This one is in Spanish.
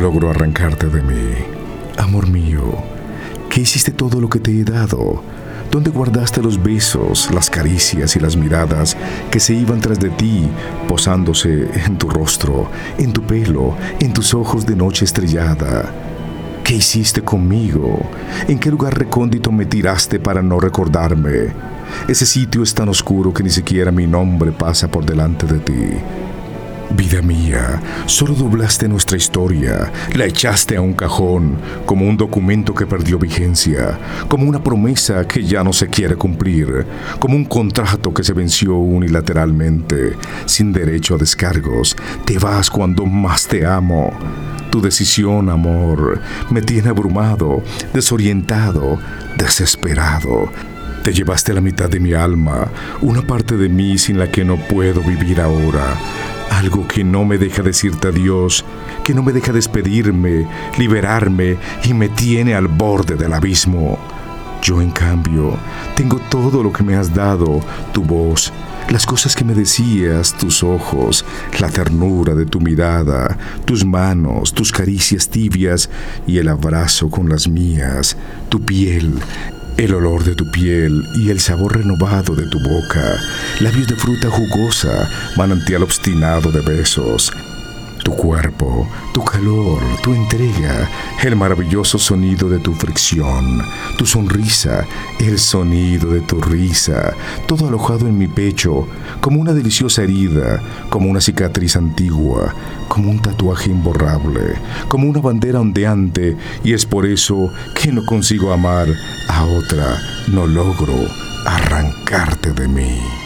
logro arrancarte de mí. Amor mío, ¿qué hiciste todo lo que te he dado? ¿Dónde guardaste los besos, las caricias y las miradas que se iban tras de ti, posándose en tu rostro, en tu pelo, en tus ojos de noche estrellada? ¿Qué hiciste conmigo? ¿En qué lugar recóndito me tiraste para no recordarme? Ese sitio es tan oscuro que ni siquiera mi nombre pasa por delante de ti. Vida mía, solo doblaste nuestra historia, la echaste a un cajón como un documento que perdió vigencia, como una promesa que ya no se quiere cumplir, como un contrato que se venció unilateralmente, sin derecho a descargos. Te vas cuando más te amo. Tu decisión, amor, me tiene abrumado, desorientado, desesperado. Te llevaste la mitad de mi alma, una parte de mí sin la que no puedo vivir ahora algo que no me deja decirte adiós, que no me deja despedirme, liberarme y me tiene al borde del abismo. Yo, en cambio, tengo todo lo que me has dado, tu voz, las cosas que me decías, tus ojos, la ternura de tu mirada, tus manos, tus caricias tibias y el abrazo con las mías, tu piel, el olor de tu piel y el sabor renovado de tu boca, labios de fruta jugosa, manantial obstinado de besos, tu cuerpo, tu calor, tu entrega, el maravilloso sonido de tu fricción, tu sonrisa, el sonido de tu risa, todo alojado en mi pecho, como una deliciosa herida, como una cicatriz antigua, como un tatuaje imborrable, como una bandera ondeante, y es por eso que no consigo amar a otra, no logro arrancarte de mí.